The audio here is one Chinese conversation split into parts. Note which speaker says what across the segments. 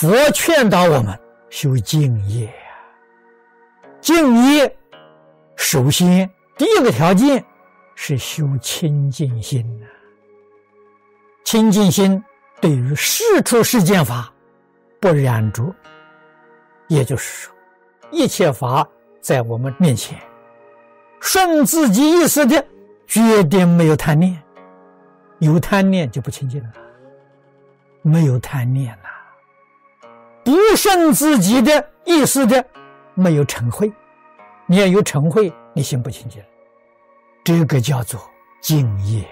Speaker 1: 佛劝导我们修敬业敬业首先第一个条件是修清净心呐。清净心对于世出世间法不染着，也就是说，一切法在我们面前，顺自己意思的，决定没有贪念，有贪念就不清净了。没有贪念呐，不顺自己的意思的，没有成会。你要有成会，你心不清净，这个叫做敬业。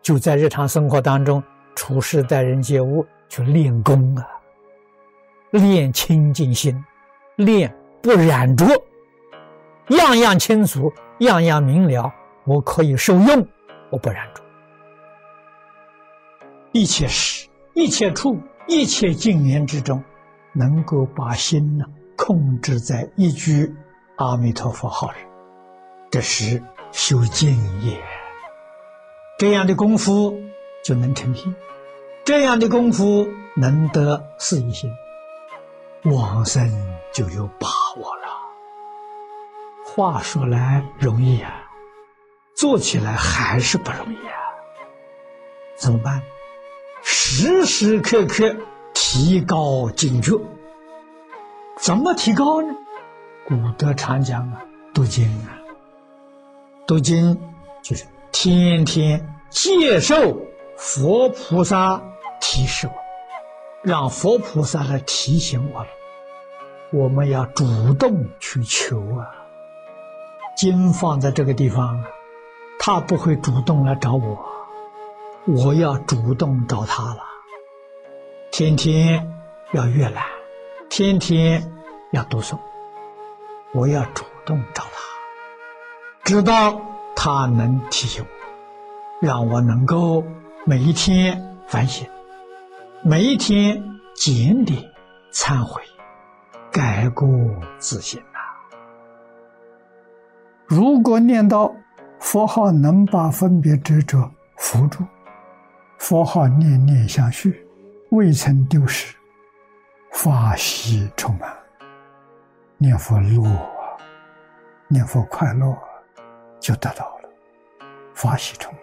Speaker 1: 就在日常生活当中，处事待人接物，去练功啊，练清净心，练不染着，样样清楚，样样明了，我可以受用，我不染着。一切事、一切处、一切境缘之中，能够把心呢控制在一句阿弥陀佛号上，这是修静业。这样的功夫就能成心，这样的功夫能得四一心，往生就有把握了。话说来容易啊，做起来还是不容易啊。怎么办？时时刻刻提高警觉。怎么提高呢？古德常讲啊，读经啊，读经就是。天天接受佛菩萨提示我，让佛菩萨来提醒我。我们要主动去求啊！经放在这个地方，他不会主动来找我，我要主动找他了。天天要阅览，天天要读诵，我要主动找他，直到。他能提醒我，让我能够每一天反省，每一天检点、忏悔、改过自新呐。如果念到佛号能把分别执着扶住，佛号念念相续，未曾丢失，法喜充满，念佛乐，念佛快乐。就得到了法喜充满，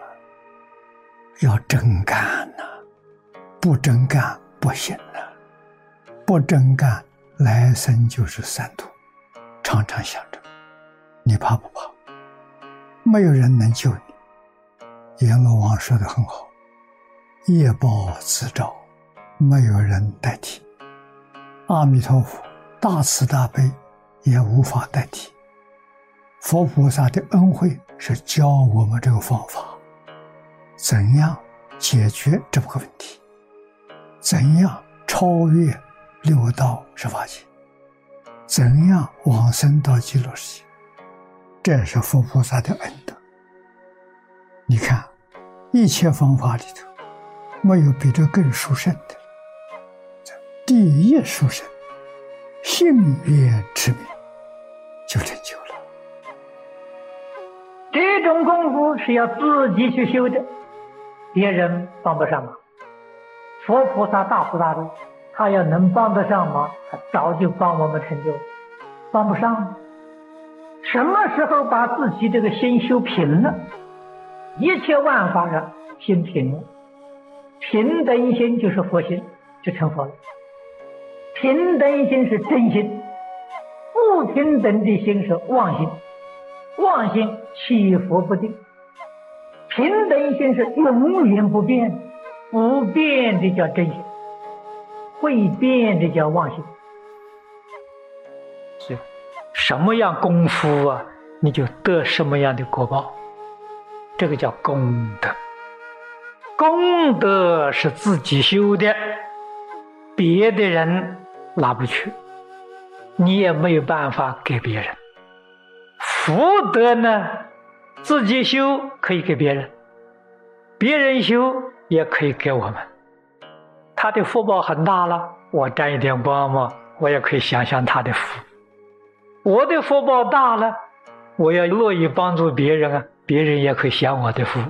Speaker 1: 要真干呐！不真干不行呐！不真干，来生就是三途。常常想着，你怕不怕？没有人能救你。阎罗王说的很好：“业报自招，没有人代替。”阿弥陀佛，大慈大悲，也无法代替。佛菩萨的恩惠是教我们这个方法，怎样解决这个问题？怎样超越六道十法界？怎样往生到极乐世界？这是佛菩萨的恩德。你看，一切方法里头，没有比这更殊胜的。第一殊胜，幸愿之名，就成就了。这种功夫是要自己去修的，别人帮不上忙。佛菩萨大慈大悲，他要能帮得上忙，他早就帮我们成就了。帮不上，什么时候把自己这个心修平了，一切万法上心平了，平等心就是佛心，就成佛了。平等心是真心，不平等的心是妄心。妄心起伏不定，平等心是永远不变，不变的叫真心，会变的叫妄心。是什么样功夫啊，你就得什么样的果报，这个叫功德。功德是自己修的，别的人拿不去，你也没有办法给别人。福德呢，自己修可以给别人，别人修也可以给我们。他的福报很大了，我沾一点光嘛，我也可以享享他的福。我的福报大了，我要乐意帮助别人啊，别人也可以享我的福。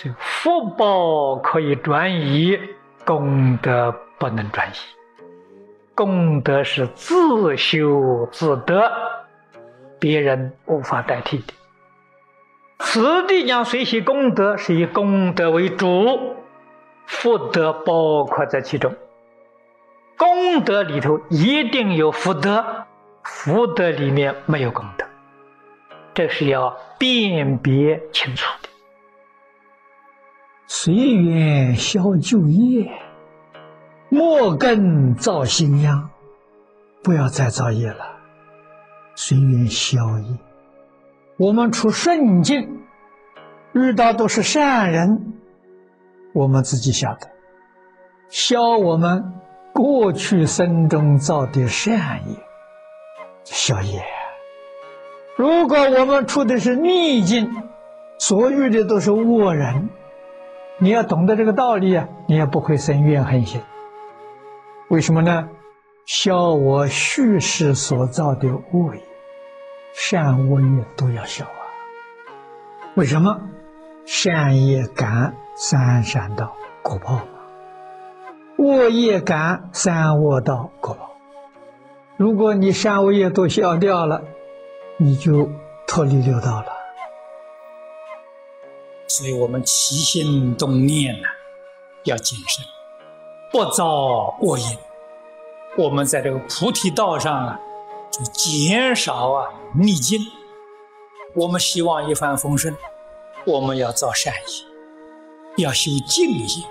Speaker 1: 这福报可以转移
Speaker 2: 功德不能转移，功德是自修自得，别人无法代替的。此地讲随喜功德，是以功德为主，福德包括在其中。功德里头一定有福德，福德里面没有功德，这是要辨别清楚的。
Speaker 1: 随缘消旧业，莫更造新殃。不要再造业了，随缘消业。我们出顺境，遇到都是善人，我们自己晓得，消我们过去生中造的善业，消业。如果我们出的是逆境，所遇的都是恶人。你要懂得这个道理啊，你也不会生怨恨心。为什么呢？消我叙事所造的恶业，善恶业都要消啊。为什么？善业感三善道果报，恶业感三恶道果报。如果你善恶业都消掉了，你就脱离六道了。所以我们起心动念呢，要谨慎，不造恶业。我们在这个菩提道上啊，就减少啊逆境。我们希望一帆风顺，我们要造善业，要修静业，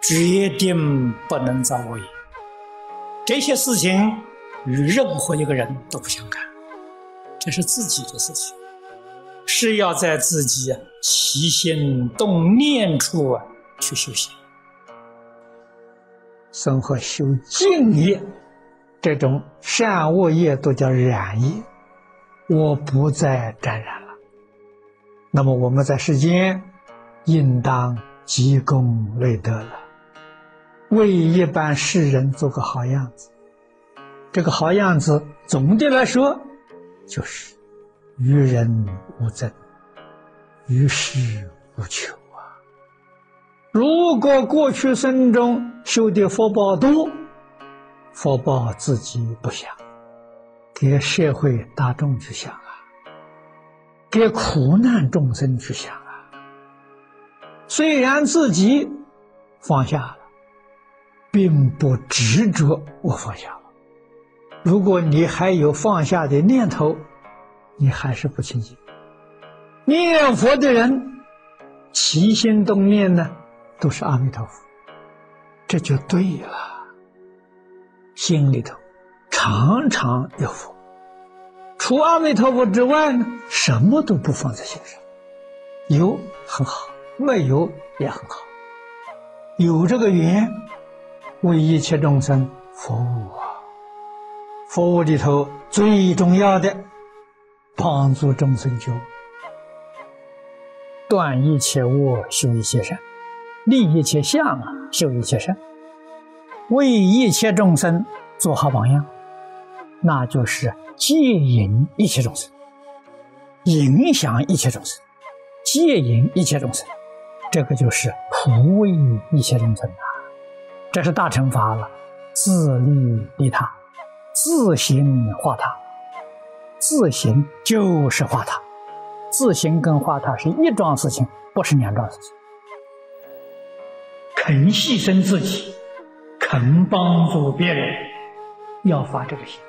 Speaker 1: 决定不能造恶业。这些事情与任何一个人都不相干，这是自己的事情。是要在自己啊起心动念处啊去修行，生活修净业，这种善恶业都叫染业，我不再沾染了。那么我们在世间应当积功累德了，为一般世人做个好样子。这个好样子，总的来说就是。于人无争，于事无求啊！如果过去生中修的福报多，福报自己不想，给社会大众去想啊，给苦难众生去想啊。虽然自己放下了，并不执着我放下了。如果你还有放下的念头，你还是不清净。念佛的人起心动念呢，都是阿弥陀佛，这就对了。心里头常常有佛，除阿弥陀佛之外呢，什么都不放在心上。有很好，没有也很好。有这个缘，为一切众生服务啊！服务里头最重要的。帮助众生修，断一切恶，修一切善，立一切相啊，修一切善，为一切众生做好榜样，那就是戒引一切众生，影响一切众生，戒引一切众生，这个就是普为一切众生啊，这是大乘法了，自利利他，自行化他。自行就是化他，自行跟化他是一桩事情，不是两桩事情。肯牺牲自己，肯帮助别人，要发这个心。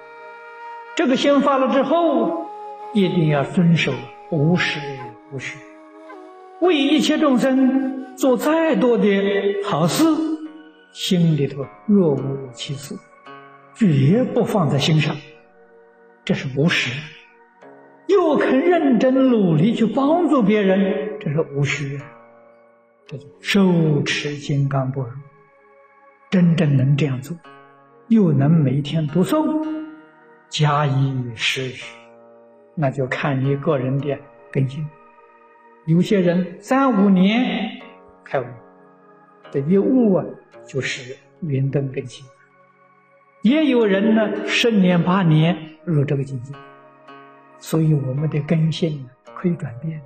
Speaker 1: 这个心发了之后，一定要遵守无时无虚，为一切众生做再多的好事，心里头若无其事，绝不放在心上。这是无实，又肯认真努力去帮助别人，这是无虚，这就手持金刚不如，真正能这样做，又能每天读诵，加以施，那就看你个人的根性。有些人三五年开悟，这一悟啊，就是圆灯根性；也有人呢，十年八年。入这个境界，所以我们的根性呢可以转变的。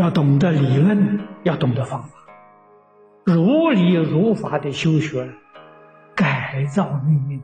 Speaker 1: 要懂得理论，要懂得方法。
Speaker 2: 如理如法的修学，改造命运！